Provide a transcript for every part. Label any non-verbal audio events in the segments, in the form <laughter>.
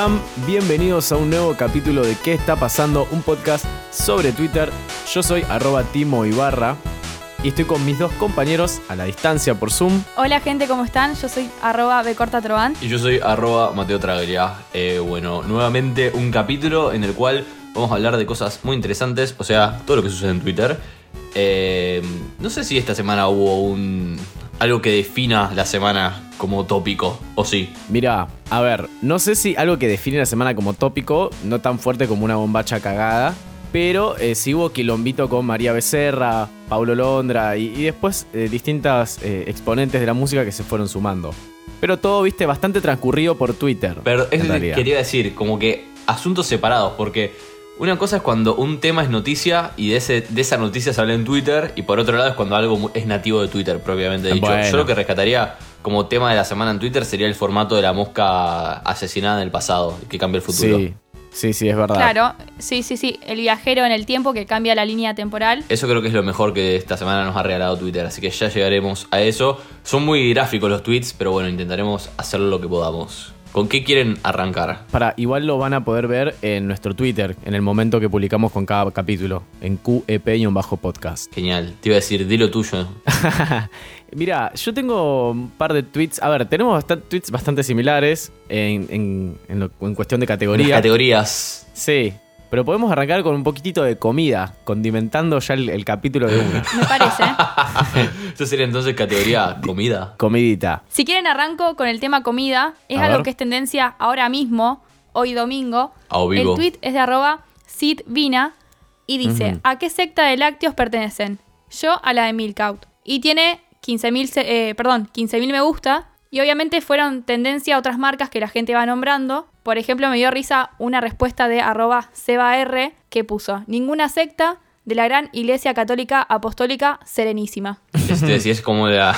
Están? Bienvenidos a un nuevo capítulo de ¿Qué está pasando? Un podcast sobre Twitter. Yo soy arroba Timo Ibarra y estoy con mis dos compañeros a la distancia por Zoom. Hola gente, ¿cómo están? Yo soy arroba becortatroban. Y yo soy arroba Mateo Traglia. Eh, bueno, nuevamente un capítulo en el cual vamos a hablar de cosas muy interesantes, o sea, todo lo que sucede en Twitter. Eh, no sé si esta semana hubo un algo que defina la semana como tópico, o sí. Mira, a ver, no sé si algo que define la semana como tópico, no tan fuerte como una bombacha cagada, pero eh, sí hubo quilombito con María Becerra, Paulo Londra y, y después eh, distintas eh, exponentes de la música que se fueron sumando. Pero todo, viste, bastante transcurrido por Twitter. Pero es quería decir, como que asuntos separados, porque una cosa es cuando un tema es noticia y de, ese, de esa noticia se habla en Twitter, y por otro lado es cuando algo mu- es nativo de Twitter, propiamente dicho. Bueno. Yo lo que rescataría como tema de la semana en Twitter sería el formato de la mosca asesinada en el pasado, que cambia el futuro. Sí, sí, sí, es verdad. Claro, sí, sí, sí. El viajero en el tiempo que cambia la línea temporal. Eso creo que es lo mejor que esta semana nos ha regalado Twitter, así que ya llegaremos a eso. Son muy gráficos los tweets, pero bueno, intentaremos hacer lo que podamos. ¿Con qué quieren arrancar? Para, igual lo van a poder ver en nuestro Twitter, en el momento que publicamos con cada capítulo, en QEP-podcast. Genial, te iba a decir, di lo tuyo. <laughs> Mira, yo tengo un par de tweets. A ver, tenemos bastan- tweets bastante similares en, en- en lo- en cuestión de Las categoría. categorías. sí, pero podemos arrancar con un poquitito de comida, condimentando ya el, el capítulo de una. Me parece. <laughs> Eso sería entonces categoría comida. Comidita. si quieren arranco con el tema comida. Es A algo ver. que es tendencia ahora mismo, hoy domingo. A vivo. El tweet es de arroba sidvina y dice. ¿a qué secta de lácteos pertenecen? Yo a la de Milkout. Y tiene 15.000 se- eh, perdón, 15.000 me gusta. Y obviamente fueron tendencia a otras marcas que la gente va nombrando. Por ejemplo, me dio risa una respuesta de arroba sebaR que puso, ninguna secta de la gran Iglesia Católica Apostólica Serenísima. Este, <laughs> si es como la,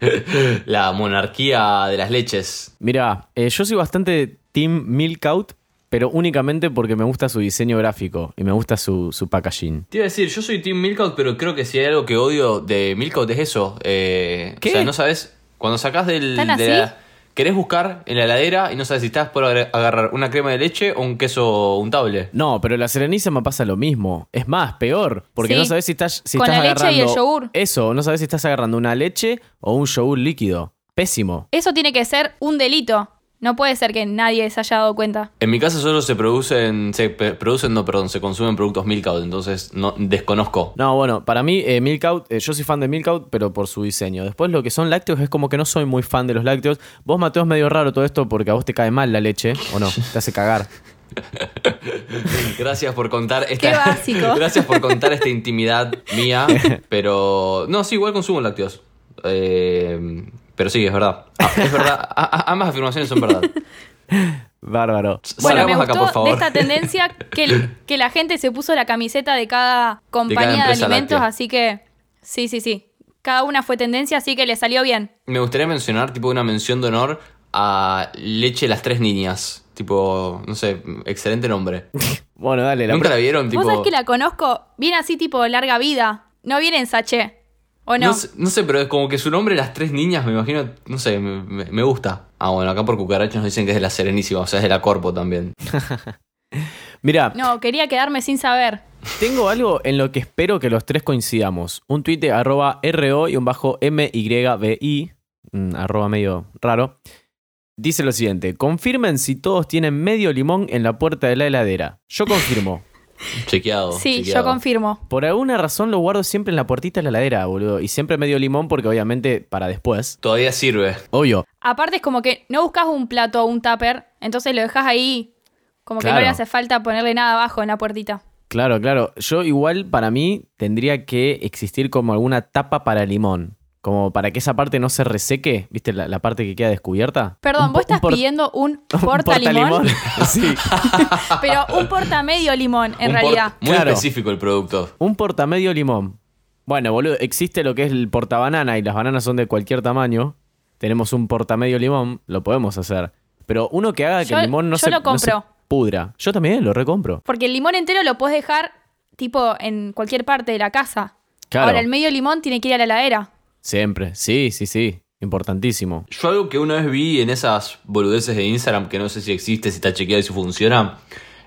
<laughs> la monarquía de las leches. Mira, eh, yo soy bastante Team Milkout, pero únicamente porque me gusta su diseño gráfico y me gusta su, su packaging. Te iba a decir, yo soy Team Milkout, pero creo que si hay algo que odio de Milkout es eso. Eh, ¿Qué? O sea, no sabes, cuando sacás del... ¿Tan de así? la- querés buscar en la heladera y no sabes si estás por agarrar una crema de leche o un queso untable. No, pero la Serenísima pasa lo mismo. Es más, peor. Porque Sí. no sabes si estás, si Con estás la leche y el agarrando. yogur. Eso, no sabes si estás agarrando una leche o un yogur líquido. Pésimo. Eso tiene que ser un delito. No puede ser que nadie se haya dado cuenta. En mi casa solo se producen, se producen, no, perdón, se consumen productos Milkout, entonces no desconozco. No, bueno, para mí, eh, Milkout, eh, yo soy fan de Milkout, pero por su diseño. Después, lo que son lácteos es como que no soy muy fan de los lácteos. Vos, Mateo, es medio raro todo esto porque a vos te cae mal la leche, ¿o no? Te hace cagar. <laughs> Gracias por contar esta. Qué básico. <laughs> Gracias por contar esta intimidad mía. <laughs> Pero. No, sí, igual consumo lácteos. Eh, pero sí, es verdad. Ah, Es verdad. A- a- ambas afirmaciones son verdad. <laughs> Bárbaro. Bueno, me Salgamos acá, gustó por favor. de esta tendencia que, <laughs> que la gente se puso la camiseta de cada compañía de, alimentos, láctea. así que sí, sí, sí. Cada una fue tendencia, así que le salió bien. Me gustaría mencionar, tipo, una mención de honor a Leche Las Tres Niñas. Tipo, no sé, excelente nombre. <laughs> Bueno, dale. La ¿Nunca la vieron? Tipo, Vos sabés que la conozco, viene así tipo larga vida. No viene en sachet. ¿O no? no, sé, no sé, pero es como que su nombre, Las Tres Niñas, me imagino, no sé, me, me- me gusta. Ah, bueno, acá por cucarachas nos dicen que es de la Serenísima, o sea, es de la Corpo también. <laughs> Mira, No, quería quedarme sin saber. tengo algo en lo que espero que los tres coincidamos. Un tuit de arroba RO y un bajo MYBI, mm, arroba medio raro. Dice lo siguiente, confirmen si todos tienen medio limón en la puerta de la heladera. Yo confirmo. Chequeado. Sí, chequeado. yo confirmo. Por alguna razón lo guardo siempre en la puertita de la heladera, boludo. Y siempre medio limón porque obviamente para después. Todavía sirve. Obvio. Aparte es como que no buscas un plato o un tupper, entonces lo dejas ahí. Como que no le hace falta ponerle nada abajo en la puertita. Claro, claro. Yo igual para mí tendría que existir como alguna tapa para limón. Como para que esa parte no se reseque, ¿viste? La, la parte que queda descubierta. Perdón, Un vos estás un por- pidiendo un <laughs> un porta limón, <laughs> sí. <laughs> pero un porta medio limón, en Un por- realidad. Muy Claro. específico el producto. Un portamedio limón. Bueno, boludo, existe lo que es el portabanana y las bananas son de cualquier tamaño. Tenemos un portamedio limón, lo podemos hacer. Pero uno que haga que Yo- el limón no, yo se, lo no se compro. pudra. Yo también lo recompro. Porque el limón entero lo puedes dejar, tipo, en cualquier parte de la casa. Claro. Ahora, el medio limón tiene que ir a la heladera. Siempre. Sí, sí, sí. Importantísimo. Yo algo que una vez vi en esas boludeces de Instagram, que no sé si existe, si está chequeado y si funciona,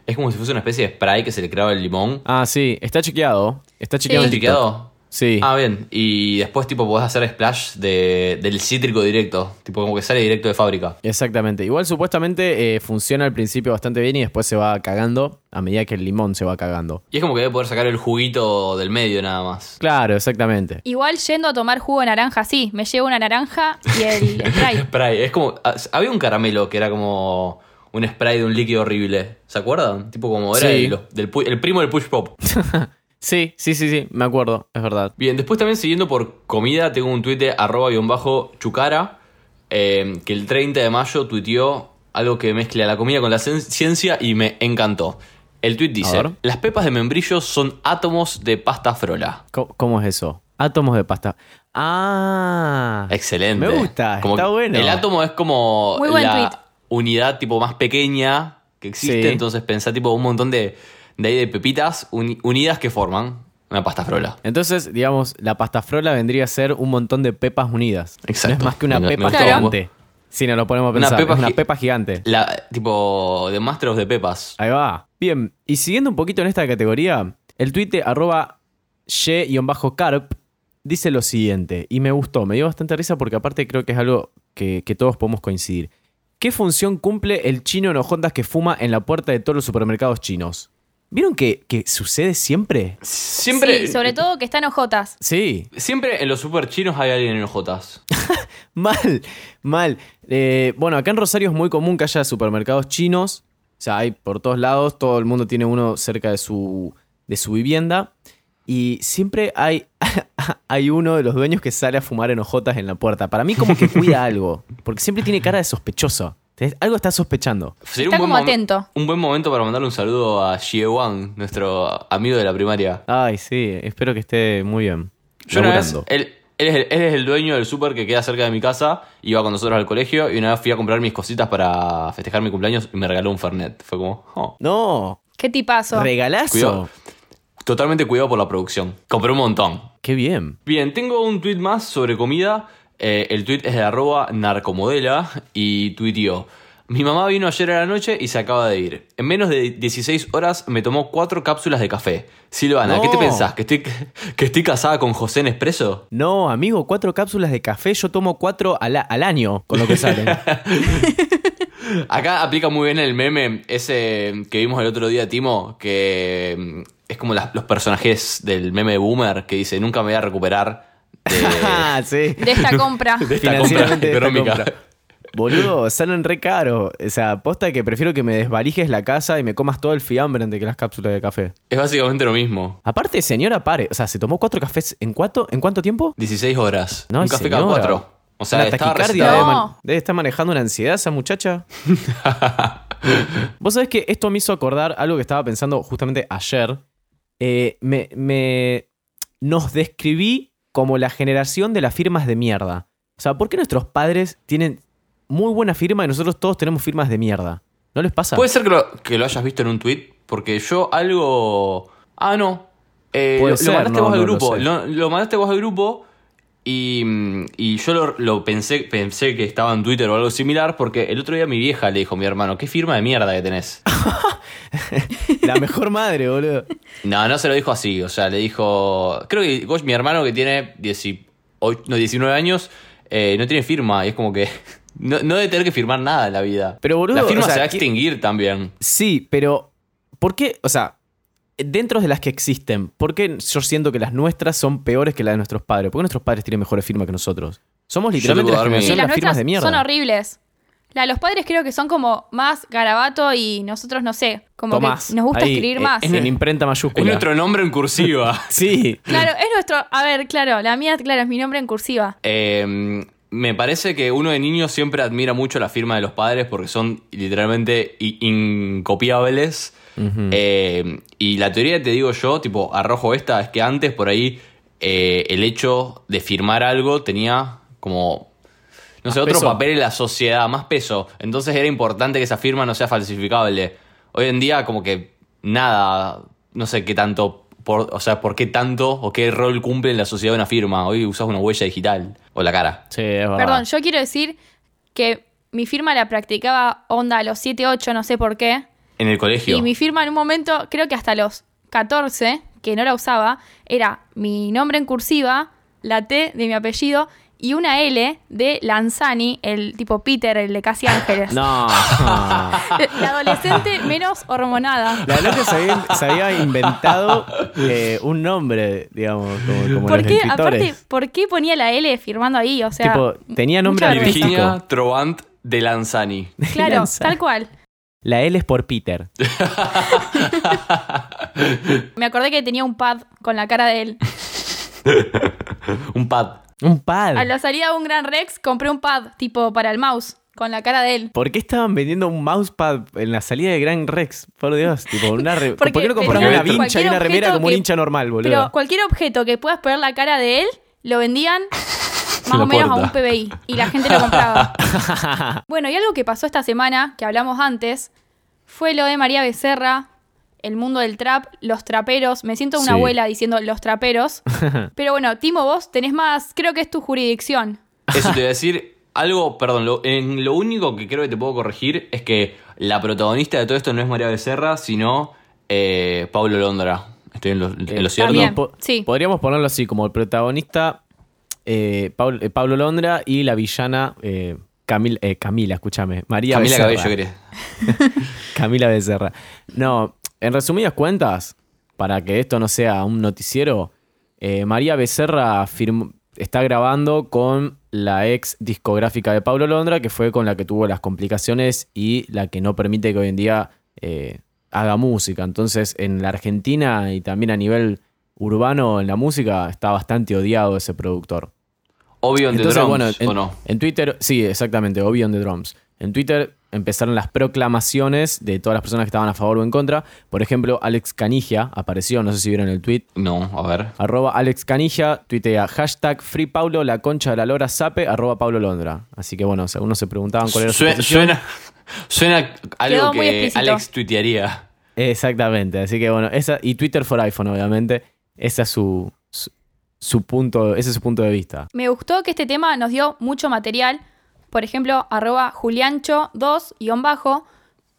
es como si fuese una especie de spray que se le creaba el limón. Ah, sí. Está chequeado. Está chequeado Sí. TikTok. ¿Chequeado? Sí. Ah, bien. Y después, tipo, podés hacer splash de, del cítrico directo. Tipo, como que sale directo de fábrica. Exactamente. Igual supuestamente eh, funciona al principio bastante bien y después se va cagando a medida que el limón se va cagando. Y es como que debe poder sacar el juguito del medio nada más. Claro, exactamente. Igual yendo a tomar jugo de naranja, sí. Me llevo una naranja y el <laughs> spray. Spray. Es como. ah, Había un caramelo que era como un spray de un líquido horrible. ¿Se acuerdan? Tipo como era Sí. el, del el primo del push pop. <laughs> Sí, sí, sí, sí. Me acuerdo. Es verdad. Bien, después también siguiendo por comida, tengo un tuit de arroba guion bajo chucara, eh, que el 30 de mayo tuiteó algo que mezcla la comida con la cien- ciencia y me encantó. El tuit dice, las pepas de membrillo son átomos de pasta frola. ¿Cómo, cómo es eso? Átomos de pasta. Ah. Excelente. Me gusta, Como está bueno. El átomo es como Muy buen la unidad tipo más pequeña que existe, Sí. entonces pensá tipo un montón de, de ahí de pepitas uni- unidas que forman una pasta frola. Entonces, digamos, la pasta frola vendría a ser un montón de pepas unidas. Exacto. No es más que una Me- pepa gigante. Si no lo ponemos a Una pensar. pepa es una pepa gigante. La, tipo de Master of the Pepas. Ahí va. Bien, y siguiendo un poquito en esta categoría, el de arroba ye-carp dice lo siguiente, y me gustó, me dio bastante risa porque aparte creo que es algo que, que todos podemos coincidir. ¿Qué función cumple el chino enojondas que fuma en la puerta de todos los supermercados chinos? ¿Vieron que, que sucede siempre? Siempre, Sí, sobre todo que están ojotas. Sí, siempre en los super chinos hay alguien en ojotas. <laughs> mal, mal. Eh, bueno, acá en Rosario es muy común que haya supermercados chinos. O sea, hay por todos lados, todo el mundo tiene uno cerca de su, de su vivienda. Y siempre hay, <laughs> hay uno de los dueños que sale a fumar en hojotas en la puerta. Para mí como que cuida <laughs> algo, porque siempre tiene cara de sospechoso. Algo está sospechando. Sería Está un buen como atento. Un buen momento para mandarle un saludo a Xie Wang, nuestro amigo de la primaria. Ay, sí, espero que esté muy bien. Yo una vez, él, él es el, él es el dueño del súper que queda cerca de mi casa, iba con nosotros al colegio y una vez fui a comprar mis cositas para festejar mi cumpleaños y me regaló un Fernet. Fue como, oh, No, ¿Qué tipazo? regalazo. Cuidado. Totalmente cuidado por la producción. Compré un montón. Qué bien. Bien, tengo un tweet más sobre comida. Eh, el tweet es de arroba narcomodela y tuiteó. Mi mamá vino ayer a la noche y se acaba de ir. En menos de 16 horas me tomó cuatro cápsulas de café. Silvana, ¿qué te pensás? ¿Que estoy, ¿Que estoy casada con José Nespresso? No, amigo, cuatro cápsulas de café, yo tomo cuatro al, a- al año con lo que salen. <laughs> Acá aplica muy bien el meme ese que vimos el otro día, Timo, que mm, es como las- los personajes del meme de Boomer que dice nunca me voy a recuperar de, <laughs> Ah, sí. De esta compra. <laughs> de esta compra Financieramente de esta económica. compra. Boludo, salen re caro. O sea, posta que prefiero que me desvalijes la casa y me comas todo el fiambre antes que las cápsulas de café. Es básicamente lo mismo. Aparte, señora, pare. O sea, ¿se tomó cuatro cafés en cuánto, en cuánto tiempo? 16 horas. No, un café cada cuatro. O sea, recetado. debe, debe estar manejando una ansiedad esa muchacha. <laughs> Vos sabés que esto me hizo acordar algo que estaba pensando justamente ayer. Eh, me, me- Nos describí como la generación de las firmas de mierda. O sea, ¿por qué nuestros padres tienen muy buena firma y nosotros todos tenemos firmas de mierda? ¿No les pasa? Puede ser que lo, que lo hayas visto en un tweet, porque yo algo. Ah, no. Eh, lo, ser, lo mandaste no, vos al grupo. lo mandaste vos al grupo y, y yo lo, lo pensé, pensé que estaba en Twitter o algo similar, porque el otro día mi vieja le dijo a mi hermano, ¿qué firma de mierda que tenés? <laughs> La mejor madre, boludo. no, no se lo dijo así. O sea, le dijo. Creo que Gosh, mi hermano que tiene 18, no, 19 años, eh, no tiene firma. Y es como que. <laughs> No, no debe tener que firmar nada en la vida. Pero, boludo, La firma o sea, se va a ¿qué- extinguir también. Sí, pero ¿por qué? O sea, dentro de las que existen, ¿por qué yo siento que las nuestras son peores que las de nuestros padres? ¿Por qué nuestros padres tienen mejores firmas que nosotros? Somos literalmente la generación Sí, las las firmas de mierda. son horribles. La de los padres creo que son como más garabato y nosotros no sé, como Tomás. que nos gusta ahí, escribir eh, más. En imprenta Es mayúscula. nuestro nombre en cursiva. <laughs> Sí. Claro, es nuestro. A ver, claro, la mía, claro, es mi nombre en cursiva. Eh, me parece que uno de niños siempre admira mucho la firma de los padres porque son literalmente Eh, y la teoría que te digo yo, tipo, arrojo esta, es que antes por ahí eh, el hecho de firmar algo tenía como, no sé, otro peso. papel en la sociedad, más peso. Entonces era importante que esa firma no sea falsificable. Hoy en día como que nada, no sé qué tanto, por, o sea, por qué tanto o qué rol cumple en la sociedad una firma. Hoy usas una huella digital o la cara. Sí, es verdad. Perdón, yo quiero decir que mi firma la practicaba onda a los 7, 8, no sé por qué. En el colegio. Y mi firma en un momento, creo que hasta los 14, que no la usaba, era mi nombre en cursiva, la T de mi apellido y una L de Lanzani, el tipo Peter, el de Casi Ángeles. No. <laughs> La adolescente menos hormonada. La loca se había, se había inventado eh, un nombre, digamos, como, como ¿Por los qué, aparte, ¿por qué ponía la L firmando ahí? O sea, Tipo, tenía nombre. Virginia Trovant de Lanzani. Claro, <laughs> tal cual. La L es por Peter. <laughs> Me acordé que tenía un pad con la cara de él. <laughs> Un pad. Un pad. A la salida de un Gran Rex compré un pad, tipo para el mouse, con la cara de él. ¿Por qué estaban vendiendo un mousepad en la salida de Gran Rex? Por Dios, tipo, una re- <laughs> Porque ¿por qué no compraron una vincha y una remera como un hincha normal, boludo? Pero cualquier objeto que puedas poner la cara de él, lo vendían más la o menos puerta. a un PBI. Y la gente lo compraba. <laughs> bueno, y algo que pasó esta semana, que hablamos antes, fue lo de María Becerra, el mundo del trap, los traperos. Me siento una Sí. abuela diciendo los traperos. <laughs> Pero bueno, Timo, vos tenés más, creo que es tu jurisdicción. Eso te voy a <laughs> decir. Algo, perdón, lo, en lo único que creo que te puedo corregir es que la protagonista de todo esto no es María Becerra, sino eh, Pablo Londra. ¿Estoy en lo, en lo cierto? Sí. Podríamos ponerlo así, como el protagonista eh, Paul- eh, Pablo Londra y la villana eh, Camil- Camila, escúchame. María Camila Becerra. Cabello. <laughs> Camila Becerra. No, en resumidas cuentas, para que esto no sea un noticiero, María Becerra firmó- está grabando con la ex discográfica de Pablo Londra, que fue con la que tuvo las complicaciones y la que no permite que hoy en día haga música. Entonces, en la Argentina y también a nivel urbano en la música está bastante odiado ese productor. Obvio en The Drums, bueno, en, ¿o no? en Twitter, sí, exactamente, Obvio on the Drums. En Twitter empezaron las proclamaciones de todas las personas que estaban a favor o en contra. Por ejemplo, Alex Canigia apareció, no sé si vieron el tweet. No, a ver. Arroba Alex Canigia, tuitea hashtag Free Paulo, la concha de la lora sape, arroba Pablo Londra. Así que bueno, si algunos se preguntaban cuál era su Suena, posición. suena, suena algo que. Alex tuitearía. Exactamente, así que bueno, esa, y Twitter for iPhone, obviamente. Ese es su, su, su punto, ese es su punto de vista. Me gustó que este tema nos dio mucho material. Por ejemplo, arroba Juliancho2 guion bajo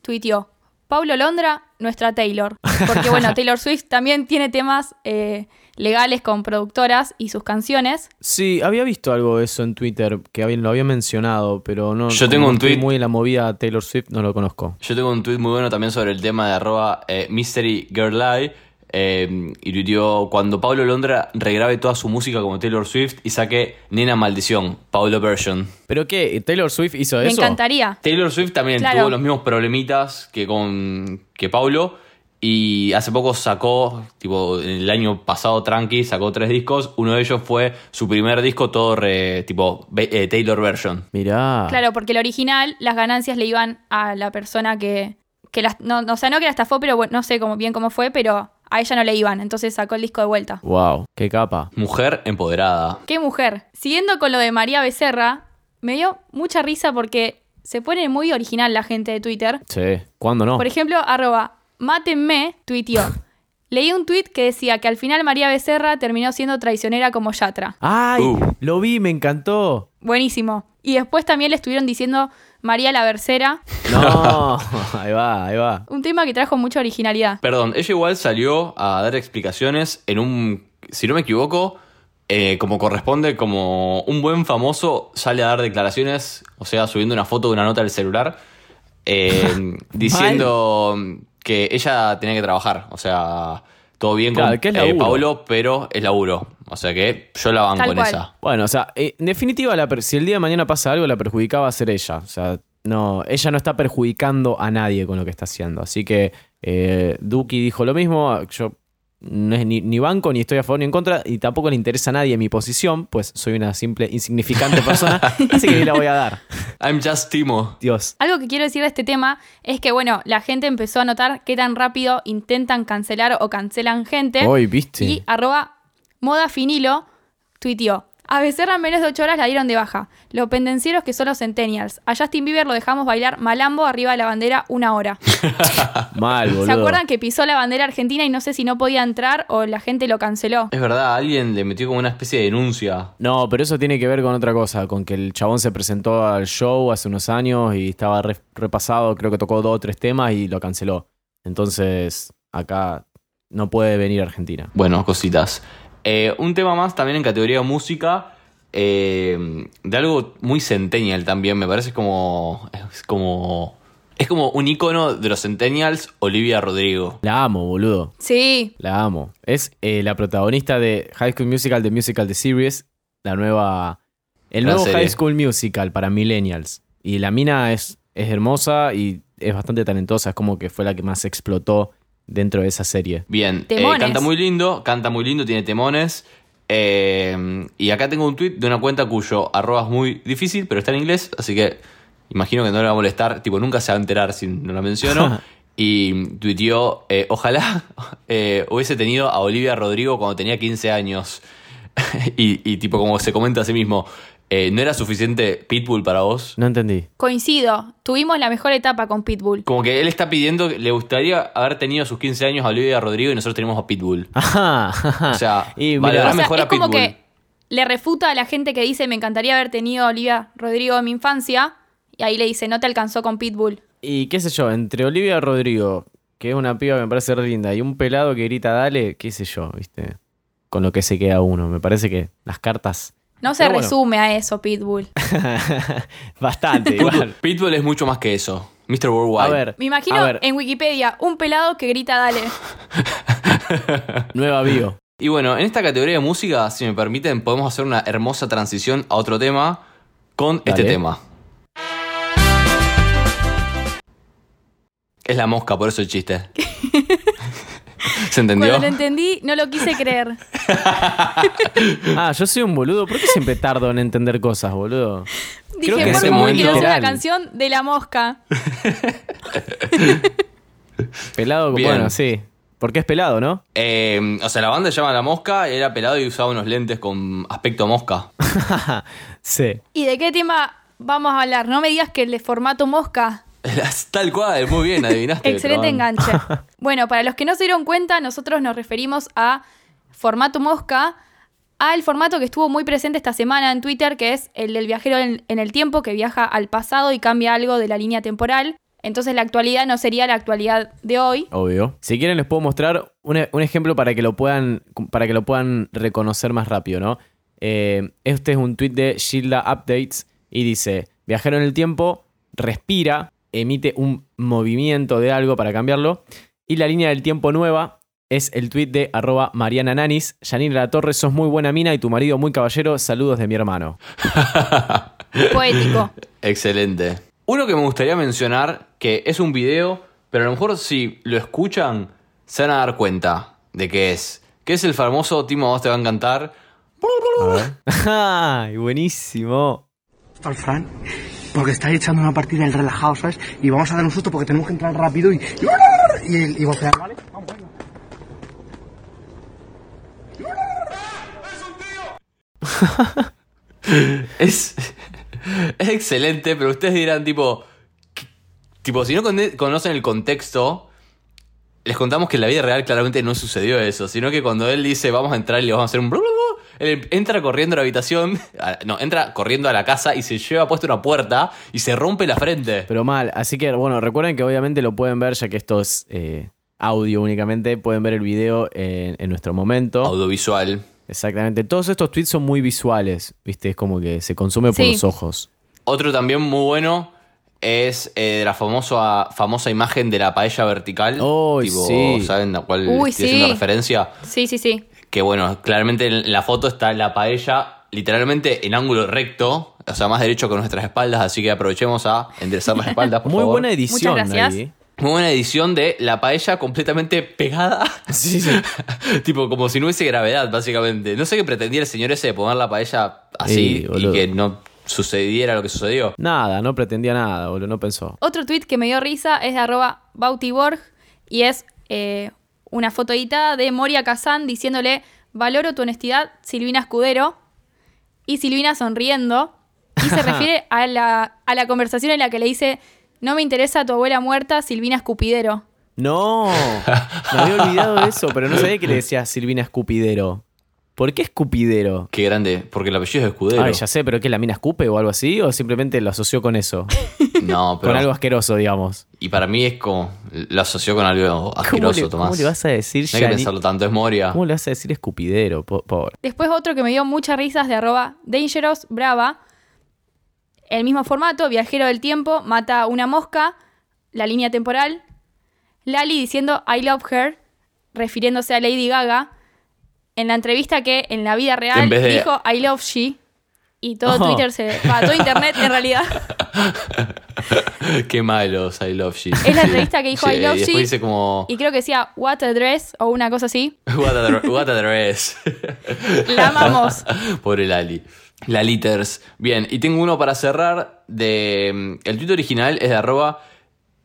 tuiteó Paulo Londra, nuestra Taylor. Porque bueno, <laughs> Taylor Swift también tiene temas eh, legales con productoras y sus canciones. Sí, había visto algo de eso en Twitter, que lo había mencionado, pero no. Yo tengo un estoy tweet- muy en la movida Taylor Swift, no lo conozco. Yo tengo un tweet muy bueno también sobre el tema de arroba eh, Mystery Girl Lie. Eh, y tuiteó cuando Pablo Londra regrabe toda su música como Taylor Swift y saque Nena Maldición, Pablo Version. ¿Pero qué? ¿Taylor Swift hizo Me eso? encantaría. Taylor Swift también Claro. tuvo los mismos problemitas que con que Paulo. Y hace poco sacó, tipo, el año pasado tranqui, sacó tres discos. Uno de ellos fue su primer disco, todo re, tipo, eh, Taylor version. Mirá. Claro, porque el original, las ganancias le iban a la persona que. que las, no, o sea, no que la estafó, pero bueno, no sé cómo, bien cómo fue, pero a ella no le iban. Entonces sacó el disco de vuelta. Wow, qué capa. Mujer empoderada. ¡Qué mujer! Siguiendo con lo de María Becerra, me dio mucha risa porque se pone muy original la gente de Twitter. Sí, ¿cuándo no? Por ejemplo, arroba mátenme tuiteó. Leí un tuit que decía que al final María Becerra terminó siendo traicionera como Yatra. ¡Ay! Uh. Lo vi, me encantó. Buenísimo. Y después también le estuvieron diciendo María la Bercera, No, <laughs> ahí va, ahí va. un tema que trajo mucha originalidad. Perdón, ella igual salió a dar explicaciones en un, si no me equivoco, eh, como corresponde, como un buen famoso sale a dar declaraciones, o sea, subiendo una foto de una nota del celular, eh, <laughs> <laughs> diciendo que ella tenía que trabajar, o sea, todo bien Claro, con que es eh. Pablo, pero es laburo, o sea que yo la banco Tal en cual. esa. Bueno, o sea, eh, en definitiva, la si el día de mañana pasa algo, la perjudicaba a ser ella. O sea, no, ella no está perjudicando a nadie con lo que está haciendo. Así que eh, Duki dijo lo mismo. Yo no es ni, ni banco, ni estoy a favor ni en contra, y tampoco le interesa a nadie mi posición, pues soy una simple, insignificante <laughs> persona, así que ni la voy a dar. I'm just Timo. Dios. Algo que quiero decir de este tema es que, bueno, la gente empezó a notar qué tan rápido intentan cancelar o cancelan gente. Hoy, viste. Y arroba moda finilo tuiteó. A Becerra en menos de 8 horas la dieron de baja. Los pendencieros que son los centennials. A Justin Bieber lo dejamos bailar malambo arriba de la bandera una hora. <laughs> Mal, boludo. ¿Se acuerdan que pisó la bandera argentina y no sé si no podía entrar o la gente lo canceló? Es verdad, alguien le metió como una especie de denuncia. No, pero eso tiene que ver con otra cosa, con que el chabón se presentó al show hace unos años y estaba re- repasado, creo que tocó dos o tres temas y lo canceló. Entonces, acá no puede venir a Argentina. Bueno, cositas. Eh, un tema más también en categoría música. eh, de algo muy centennial también. Me parece como. Es como. Es como un icono de los centennials, Olivia Rodrigo. La amo, boludo. Sí, La amo. Es eh, la protagonista de High School Musical, The Musical, The Series. La nueva. El La nuevo serie. High School Musical para Millennials. Y la mina es, es hermosa y es bastante talentosa. Es como que fue la que más explotó dentro de esa serie. Bien, eh, canta muy lindo, canta muy lindo, tiene temones. eh, y acá tengo un tweet de una cuenta cuyo arroba es muy difícil, pero está en inglés, así que imagino que no le va a molestar. Tipo, nunca se va a enterar si no la menciono. <laughs> y tuiteó: eh, Ojalá <laughs> eh, hubiese tenido a Olivia Rodrigo cuando tenía 15 años. <laughs> y, y tipo, como se comenta a sí mismo, eh, ¿no era suficiente Pitbull para vos? No entendí. coincido. Tuvimos la mejor etapa con Pitbull. Como que él está pidiendo, le gustaría haber tenido a sus 15 años a Olivia Rodrigo y nosotros tenemos a Pitbull. <laughs> Ajá. O sea, y mira, O sea, mejor es a como Pitbull. que le refuta a la gente que dice me encantaría haber tenido a Olivia Rodrigo en mi infancia. Y ahí le dice, no te alcanzó con Pitbull. y qué sé yo, entre Olivia Rodrigo, que es una piba que me parece re linda, y un pelado que grita dale, qué sé yo, viste. Con lo que se queda uno. Me parece que las cartas. No se Pero bueno. resume a eso, Pitbull. <laughs> Bastante, igual. Pitbull es mucho más que eso. Mr. Worldwide. A ver. Me imagino a ver, en Wikipedia un pelado que grita dale. <laughs> nueva bio. Y bueno, en esta categoría de música, si me permiten, podemos hacer una hermosa transición a otro tema con este tema. Es la mosca, por eso el chiste. <laughs> ¿Se entendió? Cuando lo entendí, no lo quise creer. <laughs> Ah, yo soy un boludo. ¿Por qué siempre tardo en entender cosas, boludo? Dije, que por favor, quiero hacer una canción de la mosca. <laughs> Pelado, Bien. bueno, sí. Porque es pelado, ¿no? Eh, o sea, la banda se llama La Mosca, era pelado y usaba unos lentes con aspecto mosca. <laughs> sí. ¿Y de qué tema vamos a hablar? No me digas que el de formato mosca. <laughs> Tal cual, muy bien, adivinaste. <laughs> Excelente enganche. <laughs> Bueno, para los que no se dieron cuenta, nosotros nos referimos a formato mosca, al formato que estuvo muy presente esta semana en Twitter, que es el del viajero en, en el tiempo, que viaja al pasado y cambia algo de la línea temporal. Entonces la actualidad no sería la actualidad de hoy. Obvio. Si quieren les puedo mostrar un, un ejemplo para que lo puedan para que lo puedan reconocer más rápido, ¿no? Eh, este es un tweet de Shilda Updates y dice, viajero en el tiempo, respira, emite un movimiento de algo para cambiarlo y la línea del tiempo nueva es el tweet de arroba Mariana Nanis. Yanira La Torre, sos muy buena mina y tu marido muy caballero. Saludos de mi hermano. <laughs> Poético. Excelente. Uno que me gustaría mencionar, que es un video, pero a lo mejor si lo escuchan, se van a dar cuenta de qué es. Que es el famoso Timo, vos te va a encantar. A. <laughs> ¡Ay, buenísimo! El Fran, porque está echando una partida el relajado, ¿sabes? Y vamos a dar un susto porque tenemos que entrar rápido y. Y, y, y golpear, ¿vale? Vamos. <laughs> Es, es excelente, pero ustedes dirán, tipo, ¿qué- tipo, si no con- conocen el contexto, les contamos que en la vida real claramente no sucedió eso, sino que cuando él dice vamos a entrar y le vamos a hacer un... blu, blu, blu", Él entra corriendo a la habitación, <laughs> a- no, entra corriendo a la casa y se lleva puesta una puerta y se rompe la frente. Pero mal, así que bueno, recuerden que obviamente lo pueden ver, ya que esto es eh, audio únicamente, pueden ver el video en, en nuestro momento. Audiovisual. Exactamente, todos estos tweets son muy visuales, ¿viste? Es como que se consume por Sí. los ojos. Otro también muy bueno es eh, la famosa, famosa imagen de la paella vertical. Uy, tipo, sí. ¿saben a cuál Uy, estoy haciendo referencia? Sí, sí, sí. Que bueno, claramente en la foto está la paella literalmente en ángulo recto, o sea, más derecho con nuestras espaldas, así que aprovechemos a enderezar las espaldas, por <laughs> Muy favor. buena edición Muchas gracias. ahí. Muy buena edición de la paella completamente pegada. <laughs> Sí, sí. <laughs> tipo, como si no hubiese gravedad, básicamente. No sé qué pretendía el señor ese de poner la paella así Sí, y que no sucediera lo que sucedió. Nada, no pretendía nada, boludo, no pensó. Otro tweet que me dio risa es de arroba Bautiborg y es eh, una foto editada de Moria Kazan diciéndole valoro tu honestidad, Silvina Escudero. Y Silvina sonriendo. Y se <laughs> refiere a la, a la conversación en la que le dice, no me interesa tu abuela muerta, Silvina Escupidero. No, <laughs> me había olvidado de eso, pero no sabía que le decía Silvina Escupidero. ¿Por qué Escupidero? Qué grande, porque el apellido es escudero. Ay, ya sé, pero ¿qué la mina escupe o algo así? ¿O simplemente lo asoció con eso? <laughs> No, pero. Con algo asqueroso, digamos. Y para mí es como. Lo asoció con algo ¿Cómo asqueroso, le, Tomás. cómo le vas a decir no hay que pensarlo tanto, es Moria. ¿Cómo le vas a decir escupidero? Po- Pobre. Después otro que me dio muchas risas de arroba Dangerous Brava. El mismo formato, viajero del tiempo, mata una mosca, la línea temporal. Lali diciendo I love her, refiriéndose a Lady Gaga. En la entrevista que en la vida real de- dijo I love she. Y todo Oh. Twitter se. va, todo internet en realidad. <laughs> Qué malos, I love she. Es la entrevista que dijo I love y she. dice como. Y creo que decía What a dress o una cosa así. <laughs> What a, dr- what a dress. <laughs> La amamos. Pobre Lali. La Litters. Bien, y tengo uno para cerrar. De, mm, el tweet original es de arroba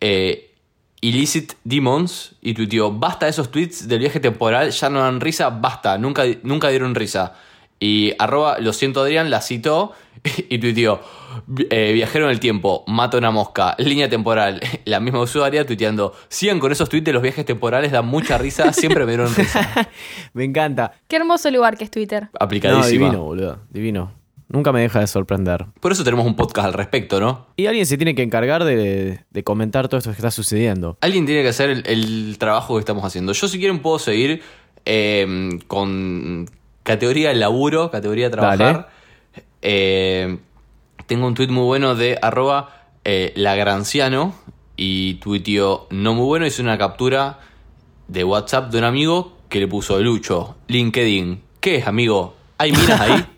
eh, Illicit Demons. Y tuiteó: Basta esos tweets del viaje temporal, ya no dan risa, basta, nunca, nunca dieron risa. Y arroba, lo siento Adrián, la citó <laughs> y tuiteó: "Vi- eh, Viajero en el tiempo, mata una mosca, línea temporal. <laughs> La misma usuaria tuiteando: Sigan con esos tweets de los viajes temporales, dan mucha risa, <laughs> siempre me dieron risa. Me encanta. Qué hermoso lugar que es Twitter. No, Aplicadísima. divino, boludo. Divino. Nunca me deja de sorprender. Por eso tenemos un podcast al respecto, ¿no? Y alguien se tiene que encargar de, de comentar todo esto que está sucediendo. Alguien tiene que hacer el, el trabajo que estamos haciendo. Yo si quieren puedo seguir eh, con categoría de laburo, categoría trabajar. Eh, tengo un tweet muy bueno de arroba eh, lagranciano y tuiteó no muy bueno, hice una captura de WhatsApp de un amigo que le puso Lucho, LinkedIn. ¿Qué es, amigo? ¿Hay minas ahí? <laughs>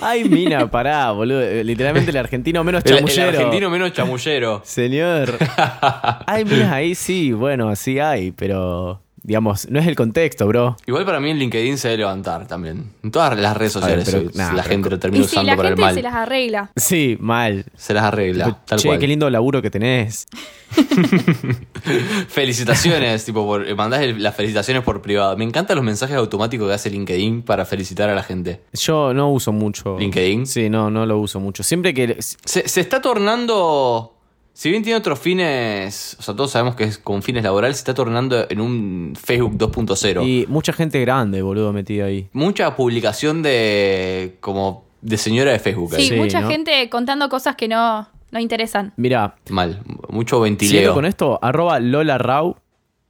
Ay, mina, pará, boludo. Literalmente el argentino menos el, el chamullero. argentino menos chamullero. Señor. <laughs> Ay, minas ahí sí, bueno, sí hay, pero digamos, no es el contexto, bro. Igual para mí en LinkedIn se debe levantar también. En todas las redes A ver, sociales pero- nah, la pero- gente lo termina Y si usando la para el gente mal. se las arregla. Sí, mal. Se las arregla, tal che, cual. qué lindo laburo que tenés. <laughs> Felicitaciones, tipo, por, eh, mandás el- las felicitaciones por privado. Me encantan los mensajes automáticos que hace LinkedIn para felicitar a la gente. Yo no uso mucho. ¿LinkedIn? Sí, no, no lo uso mucho. Siempre que. Se, se está tornando. Si bien tiene otros fines, o sea, todos sabemos que es con fines laborales, se está tornando en un Facebook 2.0. Y mucha gente grande, boludo, metida ahí. Mucha publicación de. como. de señora de Facebook. ahí. Sí, Sí, mucha ¿no? gente contando cosas que no, no interesan. Mira, Mal. Mucho ventileo. con esto, arroba Lola Rau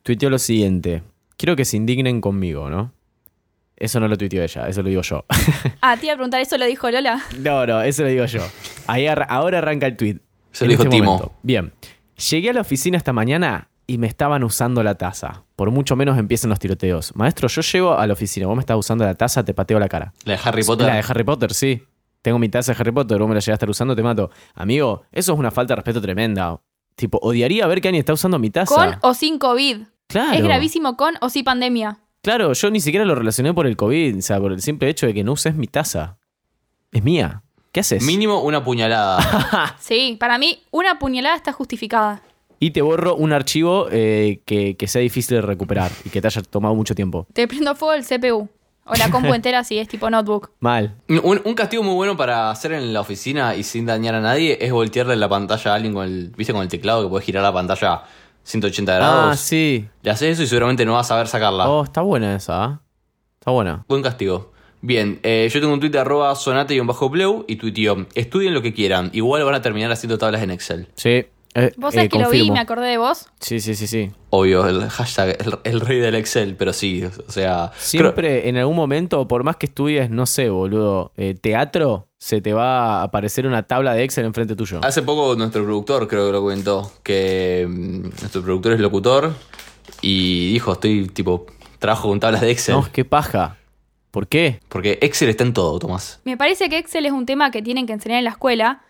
tuiteó lo siguiente. Quiero que se indignen conmigo, ¿no? Eso no lo tuiteó ella, eso lo digo yo. <laughs> Ah, te iba a preguntar, ¿eso lo dijo Lola? no, no, eso lo digo yo. Ahí ahora arranca el tweet. Se lo dijo Timo. Bien. Llegué a la oficina esta mañana y me estaban usando la taza. Por mucho menos empiezan los tiroteos. Maestro, yo llego a la oficina, vos me estás usando la taza, te pateo la cara. La de Harry Potter. La de Harry Potter, sí. Tengo mi taza de Harry Potter, vos me la llegaste a estar usando, te mato. Amigo, eso es una falta de respeto tremenda. Tipo, odiaría ver que alguien está usando mi taza. Con o sin COVID. Claro. Es gravísimo con o sin pandemia. Claro, yo ni siquiera lo relacioné por el COVID, o sea, por el simple hecho de que no uses mi taza. Es mía. ¿Qué haces? Mínimo una puñalada. <laughs> Sí, para mí una puñalada está justificada. Y te borro un archivo eh, que, que sea difícil de recuperar y que te haya tomado mucho tiempo. Te prendo fuego el CPU. O la compu <laughs> entera si es tipo notebook. Mal. Un, un castigo muy bueno para hacer en la oficina y sin dañar a nadie es voltearle la pantalla a alguien con el, ¿viste? con el teclado que puedes girar la pantalla 180 grados. Ah, sí. Le haces eso y seguramente no vas a saber sacarla. Oh, está buena esa. ¿ah? Está buena. Buen castigo. Bien, eh, yo tengo un tweet de arroba sonate y un bajo pleu y tuiteo, estudien lo que quieran, igual van a terminar haciendo tablas en Excel. Sí. Eh, Vos eh, sabés que lo vi me acordé de vos. Sí, sí, sí, sí. Obvio, el hashtag, el, el rey del Excel, pero sí, o sea... creo- Siempre en algún momento, por más que estudies, no sé, boludo, eh, teatro, se te va a aparecer una tabla de Excel enfrente tuyo. Hace poco nuestro productor creo que lo comentó, que mm, nuestro productor es locutor y dijo, estoy tipo, trabajo con tablas de Excel. No, qué paja. ¿Por qué? Porque Excel está en todo, Tomás. Me parece que Excel es un tema que tienen que enseñar en la escuela.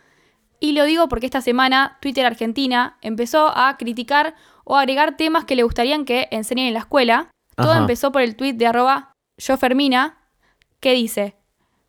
Y lo digo porque esta semana Twitter Argentina empezó a criticar o agregar temas que le gustarían que enseñen en la escuela. Todo Ajá. empezó por el tweet de arroba yofermina que dice,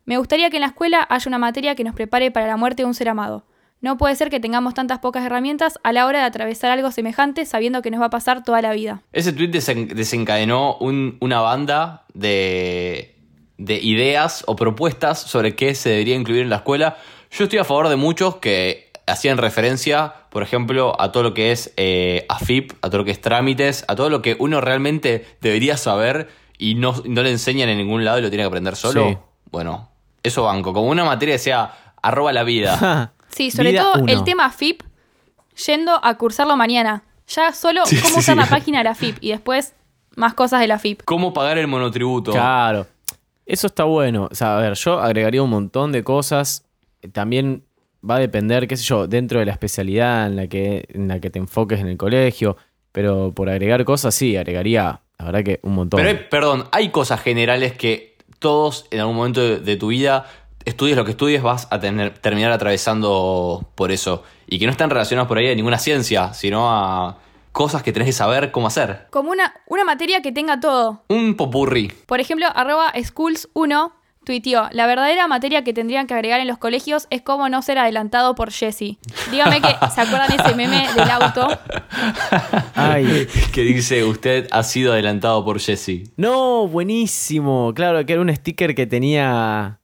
me gustaría que en la escuela haya una materia que nos prepare para la muerte de un ser amado. No puede ser que tengamos tantas pocas herramientas a la hora de atravesar algo semejante sabiendo que nos va a pasar toda la vida. Ese tweet desen- desencadenó un- una banda de, de ideas o propuestas sobre qué se debería incluir en la escuela. Yo estoy a favor de muchos que hacían referencia, por ejemplo, a todo lo que es eh, AFIP, a todo lo que es trámites, a todo lo que uno realmente debería saber y no, no le enseñan en ningún lado y lo tiene que aprender solo. Sí. Bueno, eso banco. Como una materia que sea arroba la vida. <laughs> Sí, sobre Vida todo uno. el tema FIP, yendo a cursarlo mañana. Ya solo Sí, cómo sí, usar sí. la página de la FIP y después más cosas de la FIP. ¿Cómo pagar el monotributo? Claro. Eso está bueno. O sea, a ver, yo agregaría un montón de cosas. También va a depender, qué sé yo, dentro de la especialidad en la que, en la que te enfoques en el colegio. Pero por agregar cosas, sí, agregaría, la verdad que un montón. Pero, perdón, hay cosas generales que todos en algún momento de, de tu vida, estudies lo que estudies, vas a tener, terminar atravesando por eso. Y que no están relacionadas por ahí a ninguna ciencia, sino a cosas que tenés que saber cómo hacer. Como una, una materia que tenga todo. Un popurrí. Por ejemplo, arroba schools1 tuiteó, la verdadera materia que tendrían que agregar en los colegios es cómo no ser adelantado por Jesse. Dígame que se acuerdan ese meme del auto. <laughs> Ay, <laughs> que dice, usted ha sido adelantado por Jesse. no, buenísimo. Claro, que era un sticker que tenía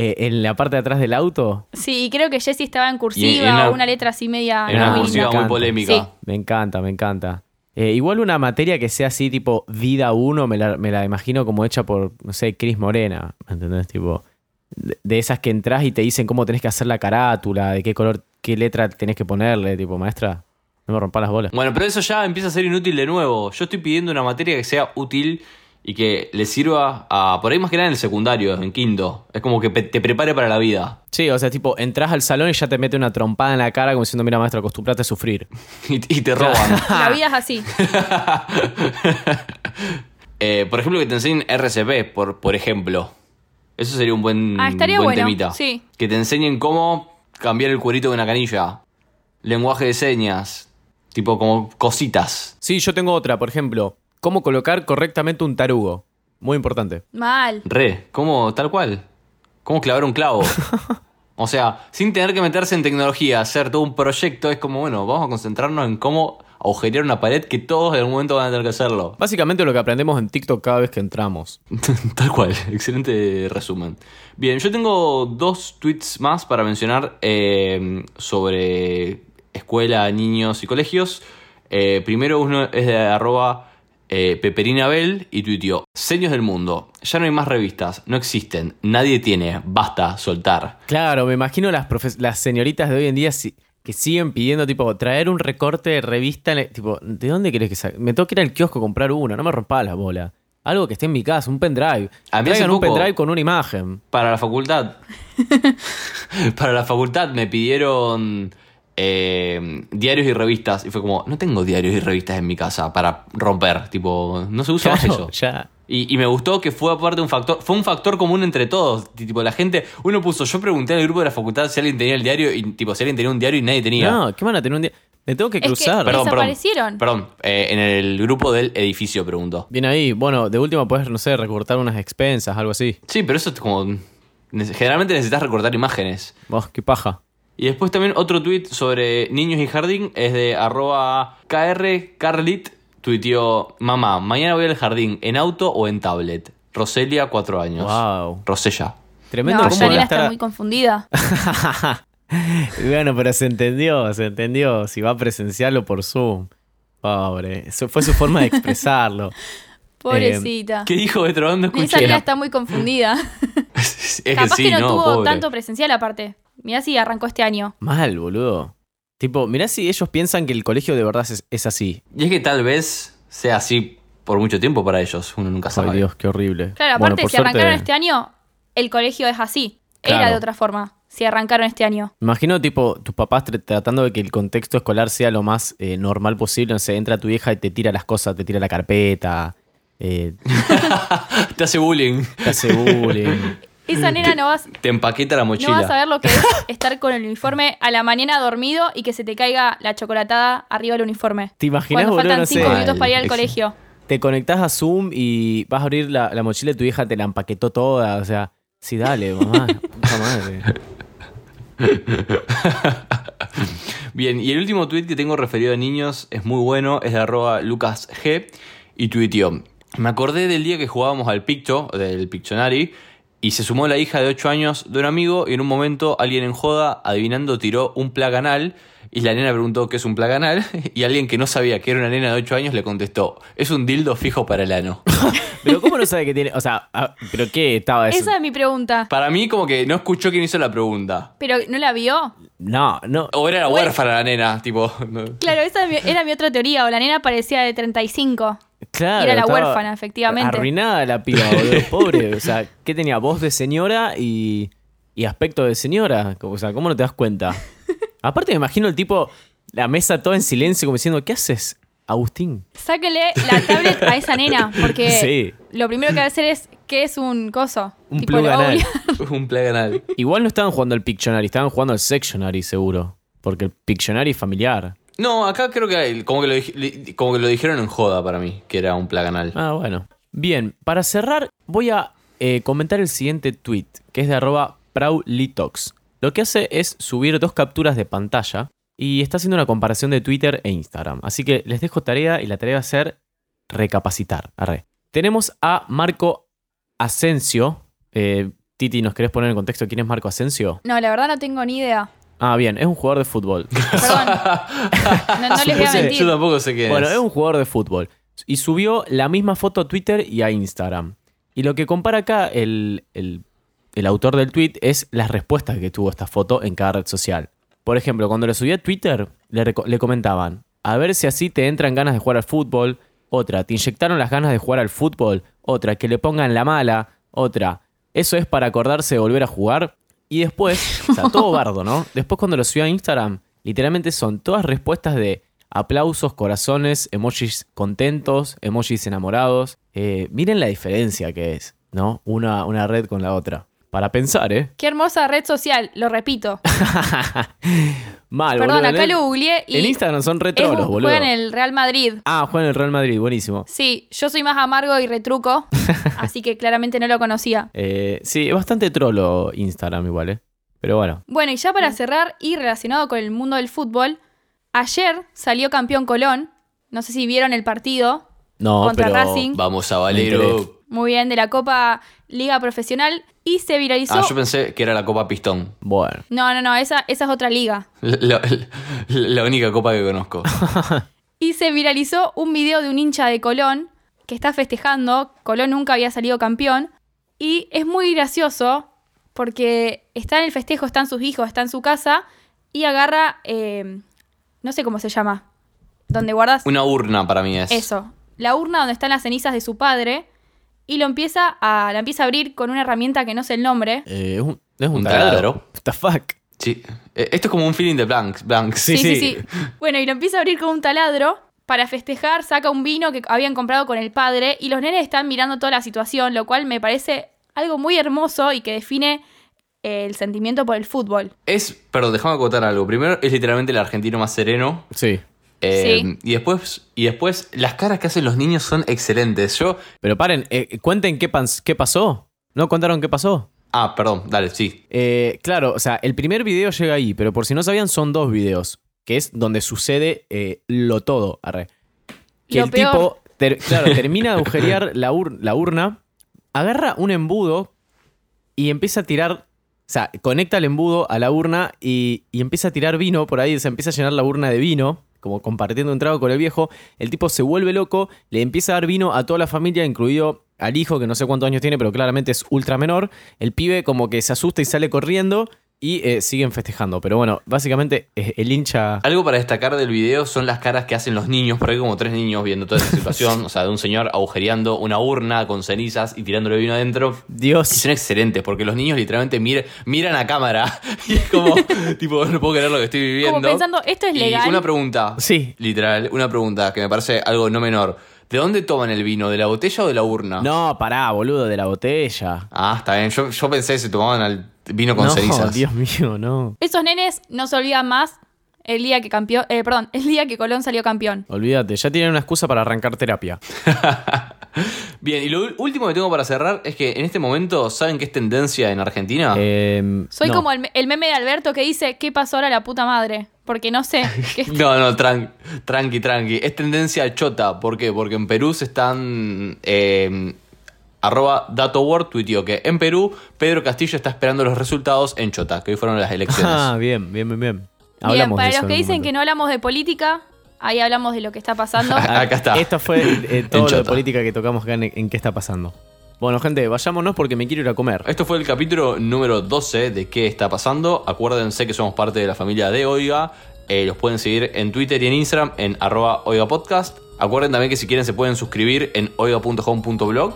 eh, en la parte de atrás del auto. Sí, y creo que Jesse estaba en cursiva en una- letra así media... En una muy cursiva muy polémica. Sí. Me encanta, me encanta. Eh, igual una materia que sea así, tipo Vida 1, me la, me la imagino como hecha por, no sé, Cris Morena. ¿me ¿Entendés? Tipo, de, de esas que entras y te dicen cómo tenés que hacer la carátula, de qué color, qué letra tenés que ponerle. Tipo, maestra, no me rompas las bolas. Bueno, pero eso ya empieza a ser inútil de nuevo. Yo estoy pidiendo una materia que sea útil y que le sirva a. Por ahí más que nada en el secundario, en quinto. Es como que te prepare para la vida. Sí, o sea, tipo, entras al salón y ya te mete una trompada en la cara como diciendo, mira, maestra, acostumbrate a sufrir. <laughs> Y, y te roban. <laughs> <laughs> La vida es así. Eh, por ejemplo, que te enseñen RCP, por, por ejemplo. Eso sería un buen, Ah, estaría buen bueno, temita. sí. Que te enseñen cómo cambiar el cuerito de una canilla. Lenguaje de señas. Tipo como cositas. Sí, yo tengo otra, por ejemplo, cómo colocar correctamente un tarugo. Muy importante. Mal. Re, ¿cómo? Tal cual. ¿Cómo clavar un clavo? <laughs> O sea, sin tener que meterse en tecnología, hacer todo un proyecto, es como, bueno, vamos a concentrarnos en cómo agujerear una pared que todos en algún momento van a tener que hacerlo. Básicamente lo que aprendemos en TikTok cada vez que entramos. <laughs> Tal cual, excelente resumen. Bien, yo tengo dos tweets más para mencionar eh, sobre escuela, niños y colegios. Eh, primero uno es de arroba eh, Peperinabel y tuiteó, Seños del mundo, ya no hay más revistas, no existen, nadie tiene, basta, soltar. Claro, me imagino las, las señoritas de hoy en día si- que siguen pidiendo, tipo, traer un recorte de revista. en el- tipo, ¿de dónde querés que saque? Me tengo que ir al kiosco a comprar uno, no me rompa la bola. Algo que esté en mi casa, un pendrive. A mí Traigan un pendrive con una imagen. Para la facultad. <laughs> para la facultad me pidieron eh, diarios y revistas. Y fue como, no tengo diarios y revistas en mi casa para romper. Tipo, no se usa más eso. <laughs> ya. Y, y me gustó que fue aparte un factor, fue un factor común entre todos. Tipo, la gente, uno puso, yo pregunté en el grupo de la facultad si alguien tenía el diario y tipo, si alguien tenía un diario y nadie tenía. No, ¿qué van a tener un día? Me tengo que Es que- cruzar. Perdón. perdón, desaparecieron. Perdón, eh, en el grupo del edificio preguntó. Bien ahí. Bueno, de último puedes, no sé, recortar unas expensas, algo así. Sí, pero eso es como. Generalmente necesitas recortar imágenes. Vos, qué paja. Y después también otro tweet sobre niños y jardín es de arroba krcarlit. Tuiteó, mamá, mañana voy al jardín, ¿en auto o en tablet? Roselia, cuatro años. Wow. Rosella. Tremendo No, debe está estar- muy confundida. <laughs> bueno, pero se entendió, se entendió. Si va a presenciarlo por Zoom. Pobre. Eso fue su forma de <laughs> expresarlo. Pobrecita. ¿Qué dijo de no Esa está muy confundida. <laughs> es que Capaz sí, que no, no, tuvo pobre. tanto presencial aparte. Mirá si arrancó este año. Mal, boludo. Tipo, mirá si ellos piensan que el colegio de verdad es, es así. Y es que tal vez sea así por mucho tiempo para ellos, uno nunca sabe. Ay, Dios, qué horrible. Claro, aparte, si suerte- arrancaron este año, el colegio es así. Era de otra forma, si arrancaron este año. Me Imagino, tipo, tus papás tr- tratando de que el contexto escolar sea lo más eh, normal posible. No sé, entra tu vieja y te tira las cosas, te tira la carpeta. eh, <laughs> Te hace bullying. te hace bullying. <laughs> Esa nena no vas, Te empaqueta la no vas a mochila. ver lo que es <laughs> estar con el uniforme a la mañana dormido y que se te caiga la chocolatada arriba del uniforme. ¿Te imaginas, Cuando boludo? faltan No sé. cinco minutos para ir al colegio. Te conectás a Zoom y vas a abrir la, la mochila de tu hija, te la empaquetó toda. O sea, sí, dale, <laughs> mamá. Puta madre. <laughs> Bien, y el último tweet que tengo referido a niños es muy bueno, es de arroba lucasg y tuiteó. Me acordé del día que jugábamos al Picto, del Pictionary, y se sumó la hija de 8 años de un amigo y en un momento alguien en joda, adivinando, tiró un plaganal y la nena preguntó qué es un plaganal <laughs> y alguien que no sabía que era una nena de 8 años le contestó, es un dildo fijo para el ano. <laughs> Pero ¿cómo no sabe que tiene? O sea, ¿pero qué estaba eso? Esa es mi pregunta. Para mí como que no escuchó quién hizo la pregunta. ¿Pero no la vio? No, no. O era la Bueno. huérfana la nena, tipo... <laughs> Claro, esa era mi otra teoría. O la nena parecía de 35. Claro. Era la huérfana, efectivamente. Arruinada la piba, <laughs> boludo. Pobre. O sea, ¿qué tenía? Voz de señora y, y aspecto de señora. O sea, ¿cómo no te das cuenta? <laughs> Aparte, me imagino el tipo, la mesa toda en silencio, como diciendo, ¿qué haces, Agustín? Sáquenle la tablet a esa nena. Porque <laughs> Sí. lo primero que va a hacer es. ¿Qué es un coso? Un Tipo, un plaganal. Igual no estaban jugando al Pictionary, estaban jugando al Sectionary, seguro. Porque el Pictionary es familiar. No, acá creo que como que, lo, como que lo dijeron en joda para mí, que era un plaganal. Ah, bueno. Bien, para cerrar, voy a eh, comentar el siguiente tweet, que es de arroba Praulitox. Lo que hace es subir dos capturas de pantalla y está haciendo una comparación de Twitter e Instagram. Así que les dejo tarea y la tarea va a ser recapacitar. Arre. Tenemos a Marco Asensio. Eh, Titi, ¿nos querés poner en contexto quién es Marco Asensio? No, la verdad no tengo ni idea. Ah, bien, es un jugador de fútbol. <laughs> Perdón. No, no les voy a mentir. Yo tampoco sé qué Bueno, es. un jugador de fútbol. Y subió la misma foto a Twitter y a Instagram. Y lo que compara acá el, el- el autor del tweet es las respuestas que tuvo esta foto en cada red social. Por ejemplo, cuando lo subí a Twitter, le, le comentaban, a ver si así te entran ganas de jugar al fútbol. Otra, te inyectaron las ganas de jugar al fútbol. Otra, que le pongan la mala. Otra, eso es para acordarse de volver a jugar. Y después, o sea, todo <laughs> bardo, ¿no? Después cuando lo subió a Instagram, literalmente son todas respuestas de aplausos, corazones, emojis contentos, emojis enamorados. Eh, miren la diferencia que es, ¿no? Una, una red con la otra. Para pensar, ¿eh? Qué hermosa red social, lo repito. <laughs> Mal, Perdón, boludo. acá En- lo googleé y. En Instagram son re trolos, boludo. Juega en el Real Madrid. Ah, juega en el Real Madrid, buenísimo. Sí, yo soy más amargo y retruco, <laughs> así que claramente no lo conocía. Eh, sí, es bastante trolo Instagram igual, ¿eh? Pero bueno. Bueno, y ya para cerrar y relacionado con el mundo del fútbol, ayer salió campeón Colón. No sé si vieron el partido. No, Contra pero... Racing. Vamos a Valero. Muy bien, de la Copa Liga Profesional. Y se viralizó. Ah, yo pensé que era la Copa Pistón. Bueno. No, no, no, esa, esa es otra liga. <laughs> La, la- la única copa que conozco. <laughs> Y se viralizó un video de un hincha de Colón que está festejando. Colón nunca había salido campeón. Y es muy gracioso porque está en el festejo, están sus hijos, está en su casa y agarra, eh, no sé cómo se llama, donde guardas Una urna para mí es. eso, la urna donde están las cenizas de su padre y lo empieza a, la empieza a abrir con una herramienta que no sé el nombre. Eh, es un, es un, Un taladro. taladro. What the fuck? Sí. Eh, Esto es como un feeling de Blanks. Blanks. Sí, sí. Bueno, y lo empieza a abrir con un taladro. Para festejar, saca un vino que habían comprado con el padre y los nenes están mirando toda la situación, lo cual me parece algo muy hermoso y que define eh, el sentimiento por el fútbol. Es, perdón, déjame acotar algo. Primero, es literalmente el argentino más sereno. Sí. Eh, Sí. y, después, y después, las caras que hacen los niños son excelentes. Yo. Pero paren, eh, cuenten qué, pans- qué pasó. ¿No contaron qué pasó? Ah, perdón, dale, sí. Eh, claro, o sea, el primer video llega ahí, pero por si no sabían, son dos videos, que es donde sucede eh, lo todo. Arre. Que Lo el peor. tipo, ter- claro, termina de agujerear la, ur- la urna, agarra un embudo y empieza a tirar. O sea, conecta el embudo a la urna y, y empieza a tirar vino por ahí, se empieza a llenar la urna de vino, como compartiendo un trago con el viejo. El tipo se vuelve loco, le empieza a dar vino a toda la familia, incluido al hijo, que no sé cuántos años tiene, pero claramente es ultra menor. El pibe como que se asusta y sale corriendo. Y eh, siguen festejando. Pero bueno, básicamente eh, el hincha... Algo para destacar del video son las caras que hacen los niños, porque hay como tres niños viendo toda esta situación, <laughs> o sea, de un señor agujereando una urna con cenizas y tirándole vino adentro. Y Dios. son excelentes, porque los niños literalmente mir- miran a cámara <laughs> y es como, <laughs> tipo, no puedo creer lo que estoy viviendo. Como pensando, ¿esto es Y legal? una pregunta, Sí. literal, una pregunta que me parece algo no menor. ¿De dónde toman el vino? ¿De la botella o de la urna? No, pará, boludo, de la botella. Ah, está bien. Yo, yo pensé que se tomaban al vino con no, cenizas. <laughs> Dios mío, no. Esos nenes no se olvidan más el día que campeón, eh, perdón, el día que Colón salió campeón. Olvídate, ya tienen una excusa para arrancar terapia. <laughs> Bien, y lo último que tengo para cerrar es que en este momento, ¿saben qué es tendencia en Argentina? Em, Soy no. como el, me- el meme de Alberto que dice, ¿qué pasó ahora la puta madre? Porque no sé. <laughs> ¿qué- No, no, tran- tranqui, tranqui. Es tendencia chota. ¿Por qué? Porque en Perú se están. eh, arroba DatoWord tuiteó que en Perú Pedro Castillo está esperando los resultados en Chota, que hoy fueron las elecciones. Ah, bien, bien, bien, bien. Bien, Hablamos para de eso los que dicen que no hablamos de política, ahí hablamos de lo que está pasando. <laughs> Acá está. Esto fue eh, <laughs> todo lo de política que tocamos acá en, en qué está pasando. Bueno, gente, vayámonos porque me quiero ir a comer. Esto fue el capítulo número 12 de ¿Qué está pasando? Acuérdense que somos parte de la familia de Oiga. Eh, los pueden seguir en Twitter y en Instagram en arroba Oiga Podcast. Acuerden también que si quieren se pueden suscribir en oiga.home.blog.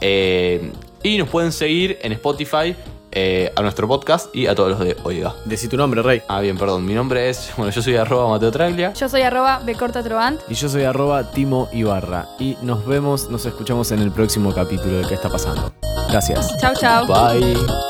Eh, y nos pueden seguir en Spotify eh, a nuestro podcast y a todos los de Oiga. Decí tu nombre, Rey. Ah, bien, perdón. Mi nombre es. Bueno, yo soy arroba Mateo Traglia. Yo soy arroba becortatrovant. Y yo soy arroba Timo Ibarra. Y nos vemos, nos escuchamos en el próximo capítulo de qué está pasando. Gracias. Chau, chau. Bye.